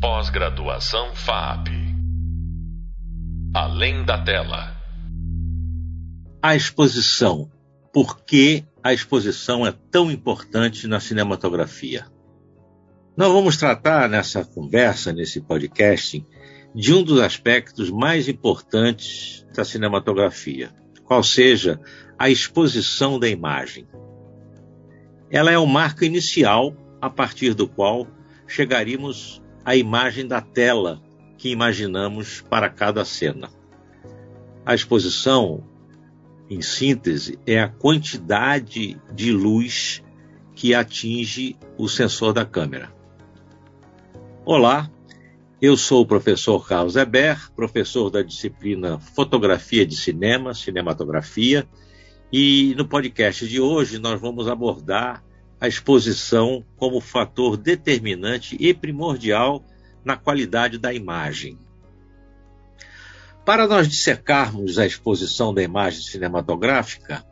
Pós-graduação FAP. Além da tela. A exposição. Por que a exposição é tão importante na cinematografia? Nós vamos tratar nessa conversa, nesse podcast, de um dos aspectos mais importantes da cinematografia, qual seja a exposição da imagem. Ela é o marco inicial a partir do qual chegaríamos à imagem da tela que imaginamos para cada cena. A exposição, em síntese, é a quantidade de luz que atinge o sensor da câmera. Olá, eu sou o professor Carlos Eber, professor da disciplina Fotografia de Cinema, Cinematografia, e no podcast de hoje nós vamos abordar a exposição como fator determinante e primordial na qualidade da imagem. Para nós dissecarmos a exposição da imagem cinematográfica,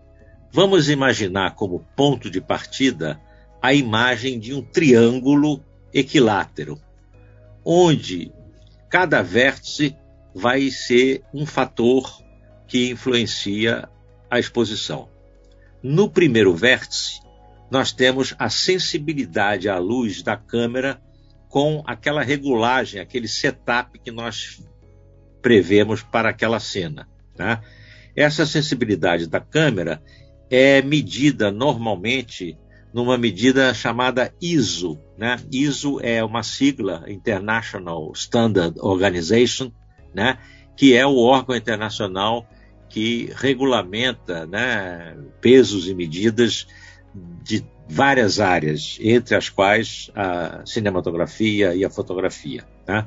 vamos imaginar como ponto de partida a imagem de um triângulo equilátero, onde cada vértice vai ser um fator que influencia a exposição. No primeiro vértice, nós temos a sensibilidade à luz da câmera com aquela regulagem, aquele setup que nós prevemos para aquela cena. Tá? Essa sensibilidade da câmera é medida normalmente numa medida chamada ISO. Né? ISO é uma sigla International Standard Organization, né? que é o órgão internacional que regulamenta né, pesos e medidas de várias áreas, entre as quais a cinematografia e a fotografia. Tá?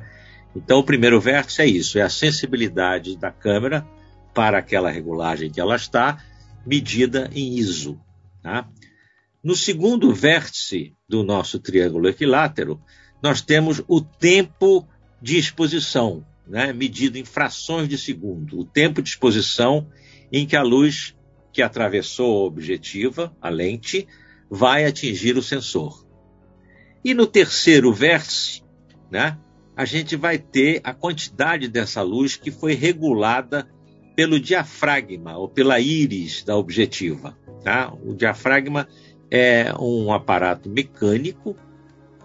Então, o primeiro vértice é isso: é a sensibilidade da câmera para aquela regulagem que ela está, medida em ISO. Tá? No segundo vértice do nosso triângulo equilátero, nós temos o tempo de exposição, né, medido em frações de segundo, o tempo de exposição em que a luz que atravessou a objetiva, a lente, vai atingir o sensor. E no terceiro vértice, né, a gente vai ter a quantidade dessa luz que foi regulada pelo diafragma ou pela íris da objetiva. Tá? O diafragma é um aparato mecânico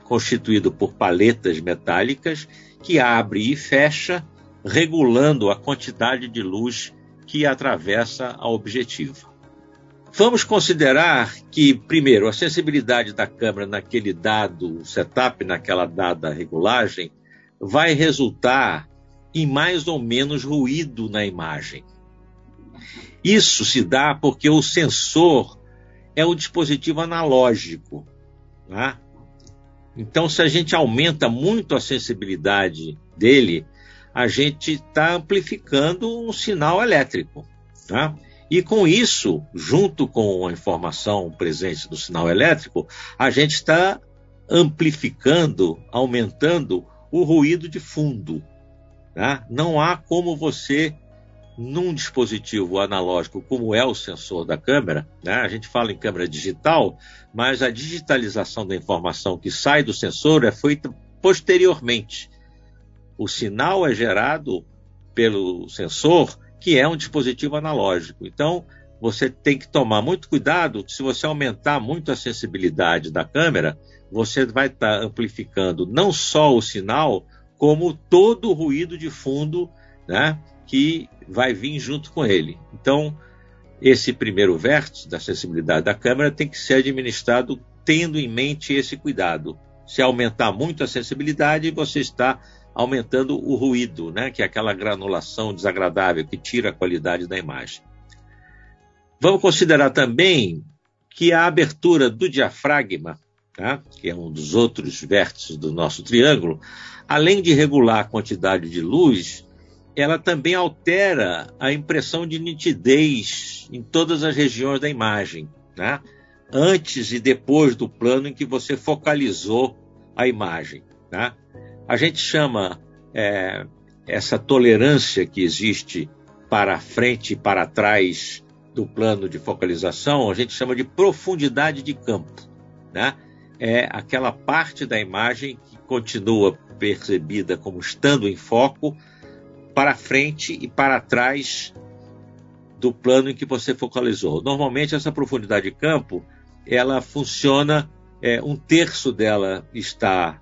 constituído por paletas metálicas que abre e fecha, regulando a quantidade de luz que atravessa a objetiva. Vamos considerar que, primeiro, a sensibilidade da câmera naquele dado setup, naquela dada regulagem, vai resultar em mais ou menos ruído na imagem. Isso se dá porque o sensor é o dispositivo analógico. Né? Então, se a gente aumenta muito a sensibilidade dele, a gente está amplificando um sinal elétrico. Tá? E com isso, junto com a informação presente do sinal elétrico, a gente está amplificando, aumentando o ruído de fundo. Tá? Não há como você, num dispositivo analógico como é o sensor da câmera, né? a gente fala em câmera digital, mas a digitalização da informação que sai do sensor é feita posteriormente o sinal é gerado pelo sensor, que é um dispositivo analógico. Então, você tem que tomar muito cuidado. Se você aumentar muito a sensibilidade da câmera, você vai estar tá amplificando não só o sinal, como todo o ruído de fundo né, que vai vir junto com ele. Então, esse primeiro vértice da sensibilidade da câmera tem que ser administrado tendo em mente esse cuidado. Se aumentar muito a sensibilidade, você está aumentando o ruído, né, que é aquela granulação desagradável que tira a qualidade da imagem. Vamos considerar também que a abertura do diafragma, tá, que é um dos outros vértices do nosso triângulo, além de regular a quantidade de luz, ela também altera a impressão de nitidez em todas as regiões da imagem, né? antes e depois do plano em que você focalizou a imagem. Tá? A gente chama é, essa tolerância que existe para frente e para trás do plano de focalização, a gente chama de profundidade de campo. Né? é aquela parte da imagem que continua percebida como estando em foco para frente e para trás do plano em que você focalizou. Normalmente essa profundidade de campo ela funciona é, um terço dela está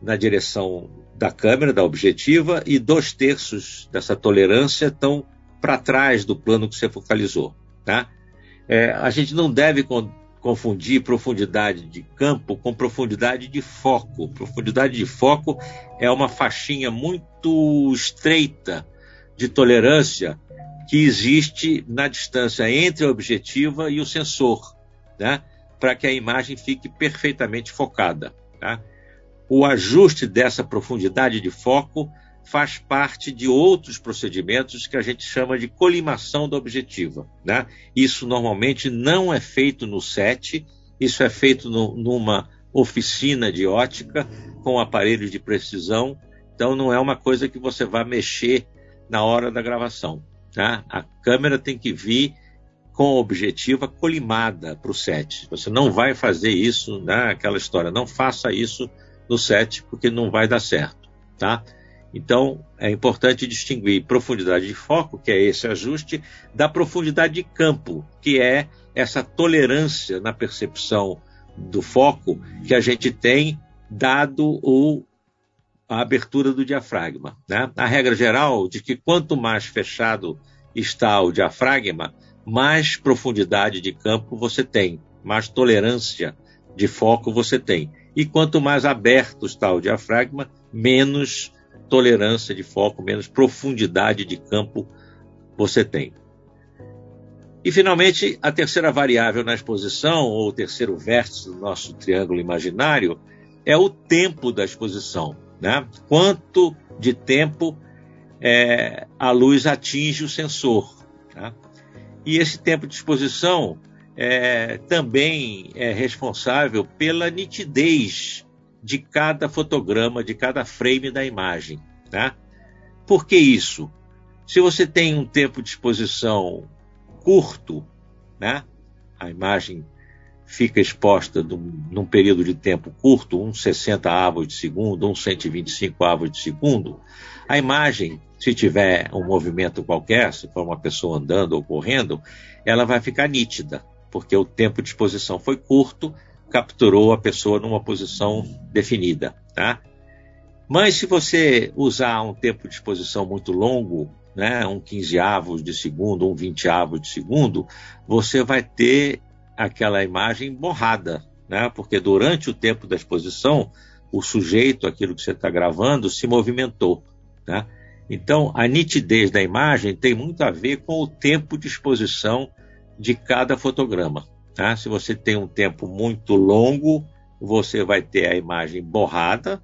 na direção da câmera, da objetiva, e dois terços dessa tolerância estão para trás do plano que você focalizou. Tá? É, a gente não deve confundir profundidade de campo com profundidade de foco. Profundidade de foco é uma faixinha muito estreita de tolerância que existe na distância entre a objetiva e o sensor, né? para que a imagem fique perfeitamente focada. Tá? O ajuste dessa profundidade de foco faz parte de outros procedimentos que a gente chama de colimação da objetiva. Né? Isso normalmente não é feito no set, isso é feito no, numa oficina de ótica com aparelhos de precisão, então não é uma coisa que você vai mexer na hora da gravação. Tá? A câmera tem que vir com a objetiva colimada para o set. Você não vai fazer isso, né? aquela história, não faça isso no set porque não vai dar certo. Tá? Então, é importante distinguir profundidade de foco, que é esse ajuste, da profundidade de campo, que é essa tolerância na percepção do foco que a gente tem dado o, a abertura do diafragma. Né? A regra geral de que quanto mais fechado está o diafragma, mais profundidade de campo você tem, mais tolerância de foco você tem. E quanto mais aberto está o diafragma, menos tolerância de foco, menos profundidade de campo você tem. E finalmente, a terceira variável na exposição, ou o terceiro vértice do nosso triângulo imaginário, é o tempo da exposição. Né? Quanto de tempo é, a luz atinge o sensor. Tá? E esse tempo de exposição é, também é responsável pela nitidez de cada fotograma, de cada frame da imagem. Tá? Por que isso? Se você tem um tempo de exposição curto, né? a imagem fica exposta num, num período de tempo curto, uns 60 avos de segundo, uns 125 avos de segundo, a imagem, se tiver um movimento qualquer, se for uma pessoa andando ou correndo, ela vai ficar nítida, porque o tempo de exposição foi curto, capturou a pessoa numa posição definida, tá? Mas se você usar um tempo de exposição muito longo, né, um 15 avos de segundo, um 20 avos de segundo, você vai ter aquela imagem borrada, né? Porque durante o tempo da exposição, o sujeito, aquilo que você está gravando, se movimentou, né? Então, a nitidez da imagem tem muito a ver com o tempo de exposição de cada fotograma. Tá? Se você tem um tempo muito longo, você vai ter a imagem borrada.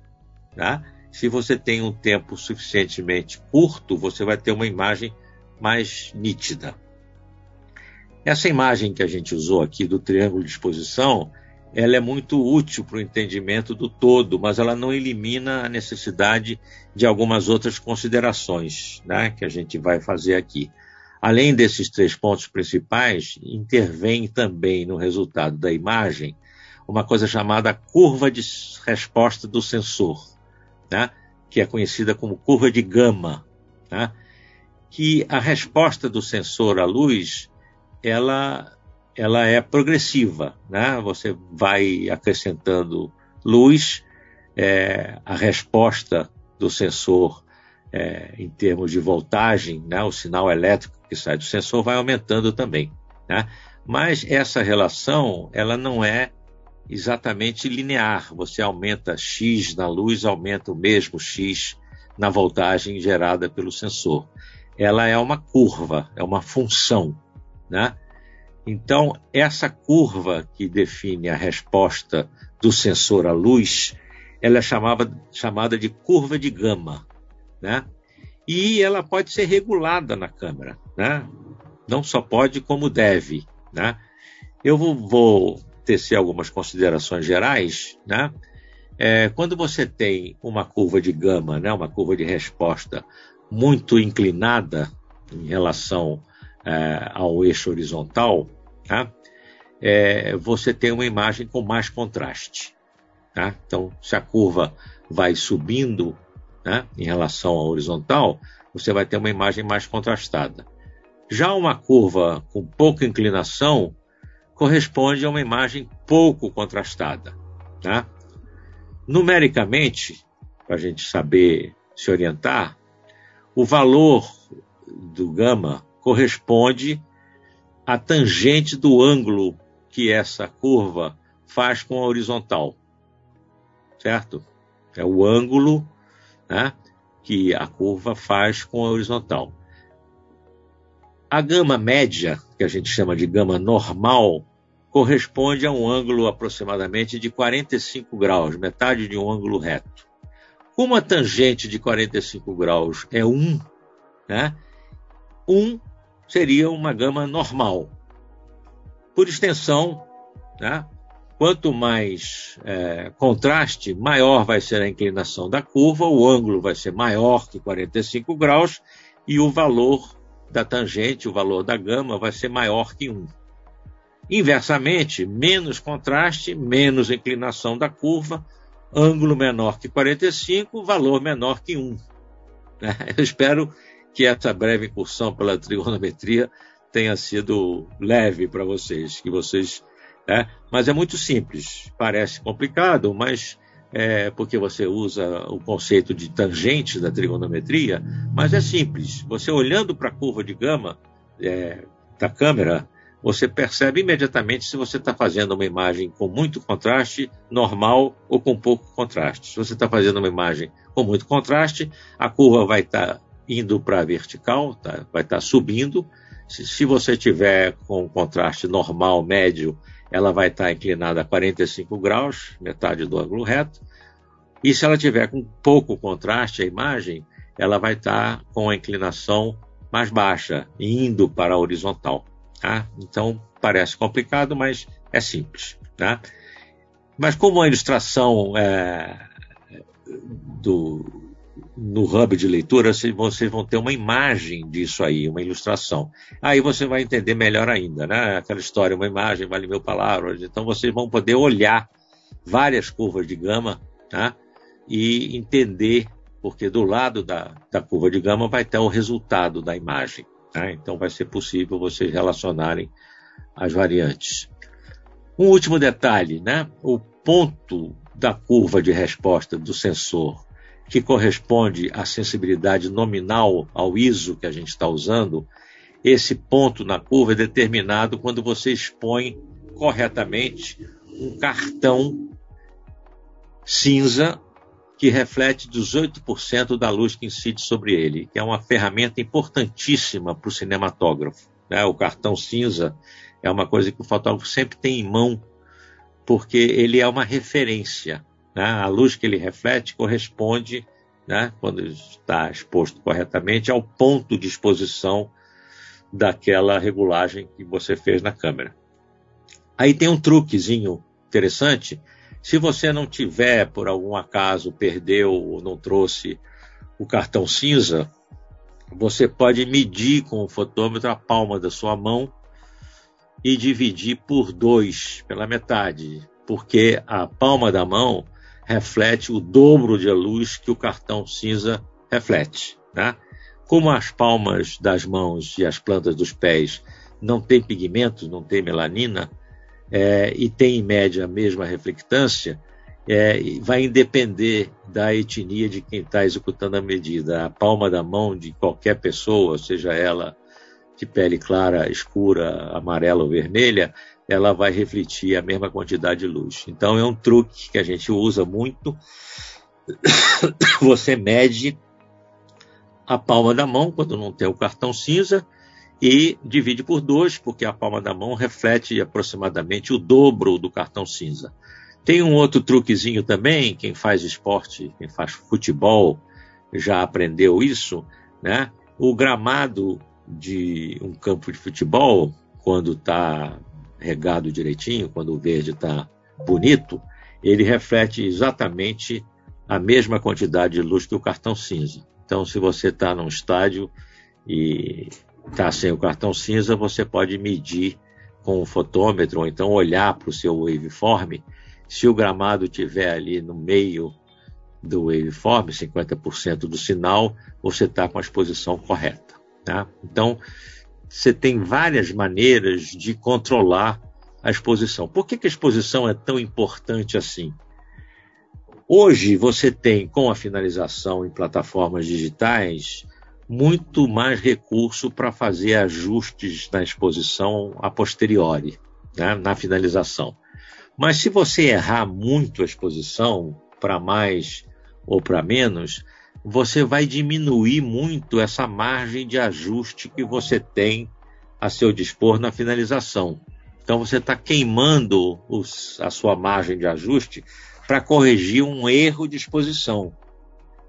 Tá? Se você tem um tempo suficientemente curto, você vai ter uma imagem mais nítida. Essa imagem que a gente usou aqui do triângulo de exposição, ela é muito útil para o entendimento do todo, mas ela não elimina a necessidade de algumas outras considerações né, que a gente vai fazer aqui. Além desses três pontos principais, intervém também no resultado da imagem uma coisa chamada curva de resposta do sensor, né? que é conhecida como curva de gama, né? que a resposta do sensor à luz ela, ela é progressiva. Né? Você vai acrescentando luz, é, a resposta do sensor é, em termos de voltagem, né? o sinal elétrico que sai do sensor vai aumentando também. Né? Mas essa relação ela não é exatamente linear. Você aumenta x na luz, aumenta o mesmo x na voltagem gerada pelo sensor. Ela é uma curva, é uma função. Né? Então, essa curva que define a resposta do sensor à luz, ela é chamada, chamada de curva de gama. Né? E ela pode ser regulada na câmera, né? Não só pode, como deve, né? Eu vou, vou tecer algumas considerações gerais, né? É, quando você tem uma curva de gama, né, uma curva de resposta muito inclinada em relação é, ao eixo horizontal, tá? é, você tem uma imagem com mais contraste. Tá? Então, se a curva vai subindo né, em relação à horizontal, você vai ter uma imagem mais contrastada. Já uma curva com pouca inclinação corresponde a uma imagem pouco contrastada. Tá? Numericamente, para a gente saber se orientar, o valor do gama corresponde à tangente do ângulo que essa curva faz com a horizontal. Certo? É o ângulo né, que a curva faz com a horizontal. A gama média, que a gente chama de gama normal, corresponde a um ângulo aproximadamente de 45 graus, metade de um ângulo reto. Como a tangente de 45 graus é 1, né, 1 seria uma gama normal. Por extensão, né, quanto mais é, contraste, maior vai ser a inclinação da curva, o ângulo vai ser maior que 45 graus e o valor da tangente, o valor da gama, vai ser maior que 1. Inversamente, menos contraste, menos inclinação da curva, ângulo menor que 45, valor menor que 1. Né? Eu espero que essa breve incursão pela trigonometria tenha sido leve para vocês, que vocês, né? mas é muito simples. Parece complicado, mas é, porque você usa o conceito de tangente da trigonometria, mas é simples. Você olhando para a curva de gama é, da câmera, você percebe imediatamente se você está fazendo uma imagem com muito contraste, normal ou com pouco contraste. Se você está fazendo uma imagem com muito contraste, a curva vai estar tá indo para a vertical, tá? vai estar tá subindo. Se, se, você tiver com contraste normal, médio, ela vai estar inclinada a 45 graus, metade do ângulo reto. E se ela tiver com pouco contraste, a imagem, ela vai estar com a inclinação mais baixa, indo para a horizontal. Tá? Então, parece complicado, mas é simples. Tá? Mas como a ilustração é, do, no hub de leitura, vocês vão ter uma imagem disso aí, uma ilustração. Aí você vai entender melhor ainda, né? Aquela história, uma imagem vale mil palavras. Então vocês vão poder olhar várias curvas de gama, tá? E entender, porque do lado da, da curva de gama vai ter o resultado da imagem. Tá? Então vai ser possível vocês relacionarem as variantes. Um último detalhe, né? O ponto da curva de resposta do sensor que corresponde à sensibilidade nominal ao ISO que a gente está usando, esse ponto na curva é determinado quando você expõe corretamente um cartão cinza que reflete 18% da luz que incide sobre ele, que é uma ferramenta importantíssima para o cinematógrafo. Né? O cartão cinza é uma coisa que o fotógrafo sempre tem em mão, porque ele é uma referência. Né? A luz que ele reflete corresponde, né, quando está exposto corretamente, ao ponto de exposição daquela regulagem que você fez na câmera. Aí tem um truquezinho interessante. Se você não tiver, por algum acaso, perdeu ou não trouxe o cartão cinza, você pode medir com o fotômetro a palma da sua mão e dividir por dois, pela metade, porque a palma da mão reflete o dobro de luz que o cartão cinza reflete. Né? Como as palmas das mãos e as plantas dos pés não têm pigmentos, não têm melanina, é, e tem em média a mesma reflectância, é, vai depender da etnia de quem está executando a medida. A palma da mão de qualquer pessoa, seja ela de pele clara, escura, amarela ou vermelha, ela vai refletir a mesma quantidade de luz. Então é um truque que a gente usa muito. Você mede a palma da mão quando não tem o cartão cinza e divide por dois, porque a palma da mão reflete aproximadamente o dobro do cartão cinza. Tem um outro truquezinho também, quem faz esporte, quem faz futebol, já aprendeu isso, né? O gramado de um campo de futebol, quando está regado direitinho, quando o verde está bonito, ele reflete exatamente a mesma quantidade de luz que o cartão cinza. Então, se você está num estádio e está sem o cartão cinza, você pode medir com o fotômetro, ou então olhar para o seu waveform, se o gramado tiver ali no meio do waveform, 50% do sinal, você está com a exposição correta. Tá? Então, você tem várias maneiras de controlar a exposição. Por que, que a exposição é tão importante assim? Hoje você tem, com a finalização em plataformas digitais, muito mais recurso para fazer ajustes na exposição a posteriori, né, na finalização. Mas se você errar muito a exposição, para mais ou para menos, você vai diminuir muito essa margem de ajuste que você tem a seu dispor na finalização. Então você está queimando os, a sua margem de ajuste para corrigir um erro de exposição.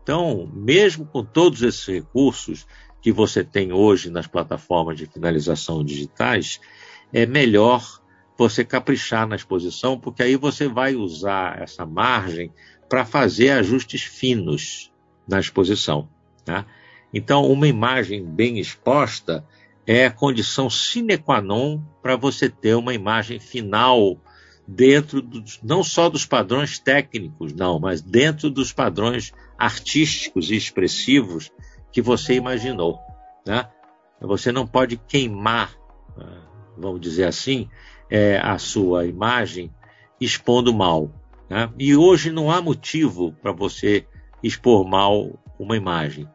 Então, mesmo com todos esses recursos que você tem hoje nas plataformas de finalização digitais, é melhor você caprichar na exposição, porque aí você vai usar essa margem para fazer ajustes finos na exposição. Tá? Então, uma imagem bem exposta é a condição sine qua non para você ter uma imagem final dentro não só dos padrões técnicos, não, mas dentro dos padrões artísticos e expressivos que você imaginou. Né? Você não pode queimar, ah, vamos dizer assim, é, a sua imagem expondo mal. Né? E hoje não há motivo para você expor mal uma imagem.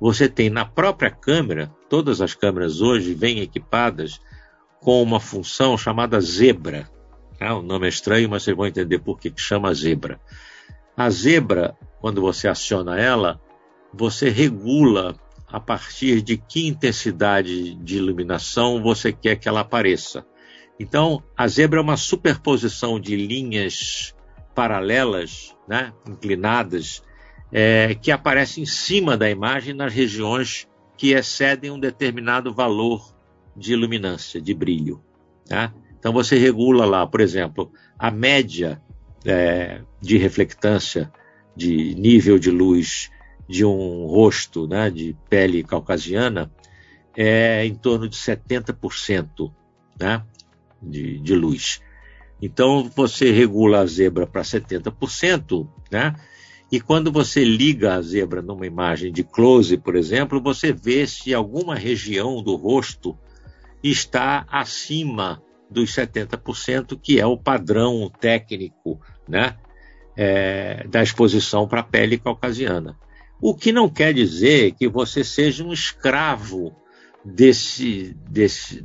Você tem na própria câmera, todas as câmeras hoje vêm equipadas com uma função chamada zebra. Ah, o nome é estranho, mas vocês vão entender por que chama zebra. A zebra, quando você aciona ela, você regula a partir de que intensidade de iluminação você quer que ela apareça. Então, a zebra é uma superposição de linhas paralelas, né, inclinadas, é, que aparecem em cima da imagem nas regiões que excedem um determinado valor de iluminância, de brilho. Tá? Então você regula lá, por exemplo, a média é, de reflectância, de nível de luz de um rosto né, de pele caucasiana é em torno de 70% né, de, de luz. Então você regula a zebra para 70%, né? E quando você liga a zebra numa imagem de close, por exemplo, você vê se alguma região do rosto está acima dos 70%, que é o padrão técnico né, é, da exposição para a pele caucasiana. O que não quer dizer que você seja um escravo desse, desse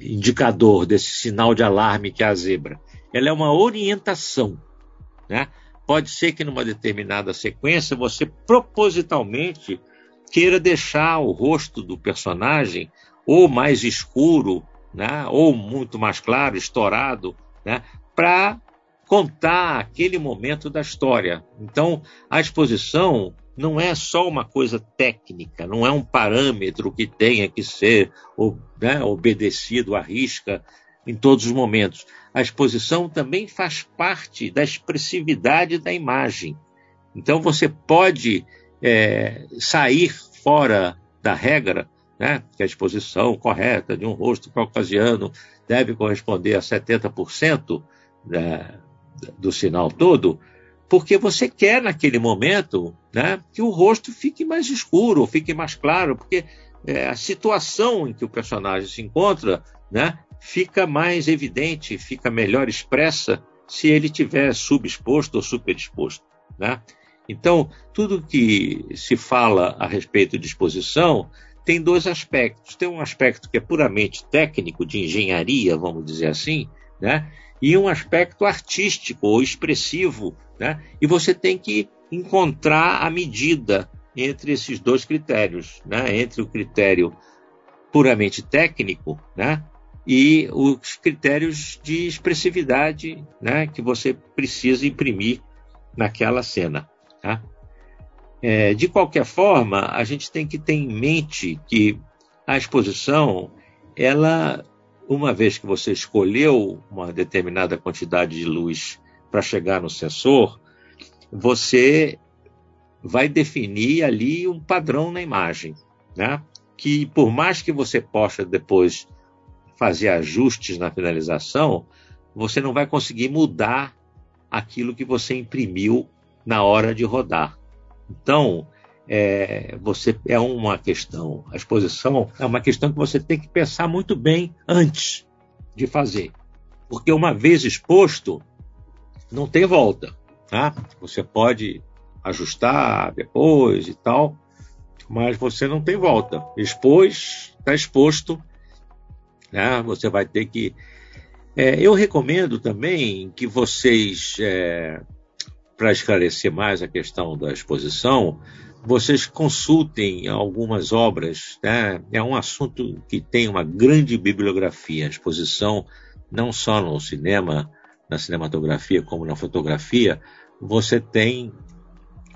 indicador, desse sinal de alarme que é a zebra. Ela é uma orientação. Né? Pode ser que numa determinada sequência você propositalmente queira deixar o rosto do personagem ou mais escuro né, ou muito mais claro, estourado, né, para contar aquele momento da história. Então, a exposição não é só uma coisa técnica, não é um parâmetro que tenha que ser né, obedecido à risca em todos os momentos. A exposição também faz parte da expressividade da imagem. Então, você pode é, sair fora da regra né, que a exposição correta de um rosto caucasiano deve corresponder a 70% da, do sinal todo, porque você quer naquele momento né, que o rosto fique mais escuro, fique mais claro, porque é, a situação em que o personagem se encontra né, fica mais evidente, fica melhor expressa se ele tiver subexposto ou superexposto. Né? Então, tudo que se fala a respeito de exposição tem dois aspectos. Tem um aspecto que é puramente técnico, de engenharia, vamos dizer assim, né? e um aspecto artístico ou expressivo. Né? E você tem que encontrar a medida entre esses dois critérios, né? entre o critério puramente técnico né? E os critérios de expressividade né? que você precisa imprimir naquela cena. Tá? É, de qualquer forma, a gente tem que ter em mente que a exposição, ela, uma vez que você escolheu uma determinada quantidade de luz para chegar no sensor, você vai definir ali um padrão na imagem, né? Que por mais que você possa depois fazer ajustes na finalização, você não vai conseguir mudar aquilo que você imprimiu na hora de rodar. Então, é, você é uma questão, a exposição é uma questão que você tem que pensar muito bem antes de fazer, porque uma vez exposto, não tem volta, tá? Você pode ajustar depois e tal, mas você não tem volta. Expôs, está exposto, né? Você vai ter que. É, eu recomendo também que vocês, é, para esclarecer mais a questão da exposição, vocês consultem algumas obras. Né? É um assunto que tem uma grande bibliografia. A exposição, não só no cinema, na cinematografia, como na fotografia, você tem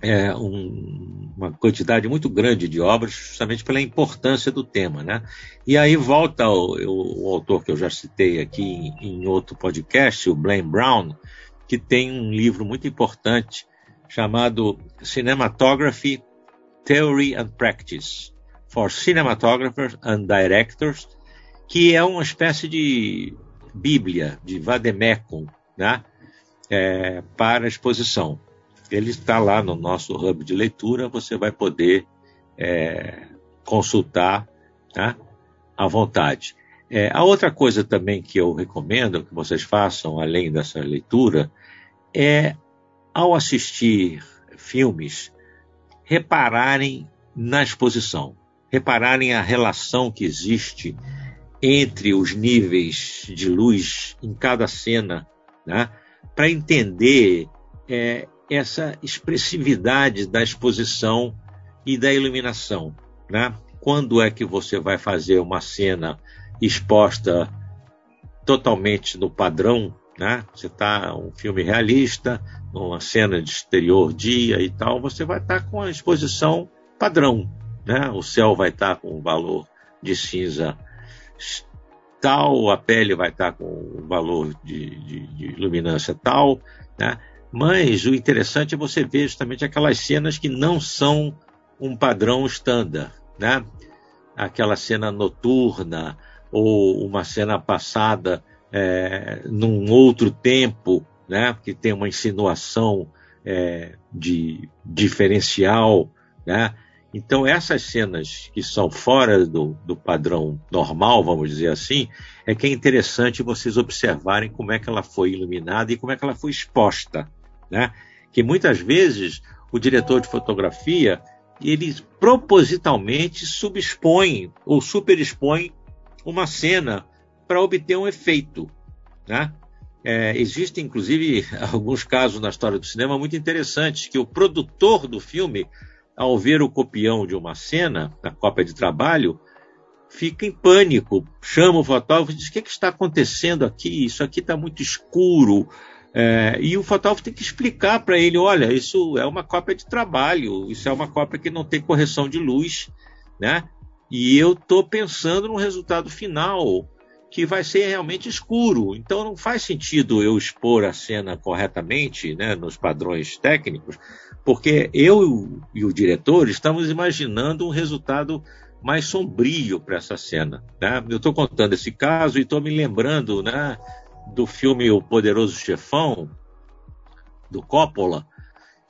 é, um, uma quantidade muito grande de obras, justamente pela importância do tema. Né? E aí volta o, o, o autor que eu já citei aqui em, em, outro podcast, o Blaine Brown, que tem um livro muito importante chamado Cinematography, Theory and Practice for Cinematographers and Directors, que é uma espécie de Bíblia, de Vademecum, né? É, para exposição. Ele está lá no nosso hub de leitura, você vai poder é, consultar tá? à vontade. É, a outra coisa também que eu recomendo que vocês façam, além dessa leitura, é, ao assistir filmes, repararem na exposição, repararem a relação que existe entre os níveis de luz em cada cena, né? para entender é, essa expressividade da exposição e da iluminação. Né? Quando é que você vai fazer uma cena exposta totalmente no padrão? Né? Você está um filme realista, numa cena de exterior dia e tal, você vai estar tá com a exposição padrão. Né? O céu vai estar tá com um valor de cinza tal, a pele vai estar tá com um valor de, de, de luminância tal, né? Mas o interessante é você ver justamente aquelas cenas que não são um padrão estándar, né? Aquela cena noturna ou uma cena passada é, num outro tempo, né? Que tem uma insinuação é, de diferencial, né? Então essas cenas que são fora do, do padrão normal, vamos dizer assim, é que é interessante vocês observarem como é que ela foi iluminada e como é que ela foi exposta, né? Que muitas vezes o diretor de fotografia ele propositalmente subexpõe ou superexpõe uma cena para obter um efeito, né? É, existem, inclusive, alguns casos na história do cinema muito interessantes que o produtor do filme, ao ver o copião de uma cena, a cópia de trabalho, fica em pânico, chama o fotógrafo e diz: O que, é que está acontecendo aqui? Isso aqui está muito escuro, é, e o fotógrafo tem que explicar para ele: olha, isso é uma cópia de trabalho, isso é uma cópia que não tem correção de luz, né? E eu estou pensando no resultado final, que vai ser realmente escuro. Então não faz sentido eu expor a cena corretamente, né, nos padrões técnicos, porque eu e o diretor estamos imaginando um resultado mais sombrio para essa cena. Né? Eu estou contando esse caso e estou me lembrando, né? Do filme O Poderoso Chefão, do Coppola,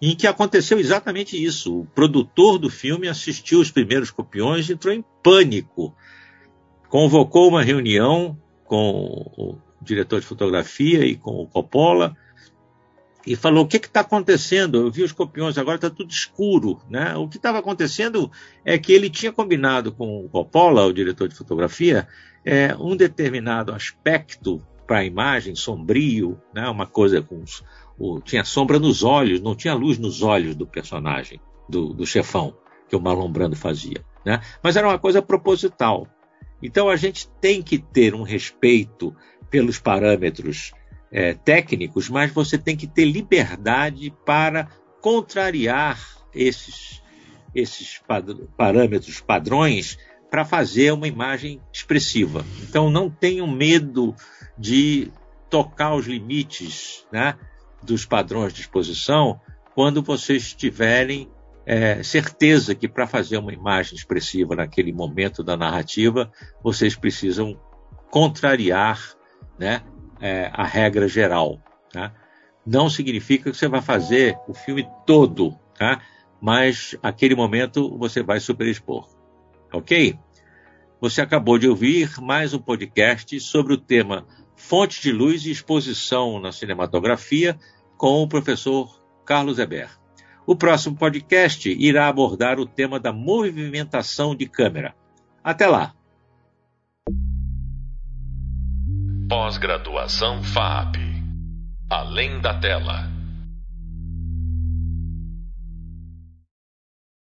em que aconteceu exatamente isso. O produtor do filme assistiu os primeiros copiões e entrou em pânico. Convocou uma reunião com o diretor de fotografia e com o Coppola e falou: O que está acontecendo? Eu vi os copiões, agora está tudo escuro. Né? O que estava acontecendo é que ele tinha combinado com o Coppola, o diretor de fotografia, é, um determinado aspecto para a imagem, sombrio, né? uma coisa com. O, tinha sombra nos olhos, não tinha luz nos olhos do personagem, do, do chefão, que o Marlon Brando fazia. Né? Mas era uma coisa proposital. Então a gente tem que ter um respeito pelos parâmetros é, técnicos, mas você tem que ter liberdade para contrariar esses, esses parâmetros padrões para fazer uma imagem expressiva. Então não tenham medo de tocar os limites né, dos padrões de exposição quando vocês tiverem é, certeza que para fazer uma imagem expressiva naquele momento da narrativa, vocês precisam contrariar né, é, a regra geral. Tá? Não significa que você vai fazer o filme todo, tá? mas aquele momento você vai superexpor. Ok? Você acabou de ouvir mais um podcast sobre o tema Fonte de Luz e Exposição na Cinematografia com o professor Carlos Eber. O próximo podcast irá abordar o tema da movimentação de câmera. Até lá! Pós-graduação FAP Além da tela.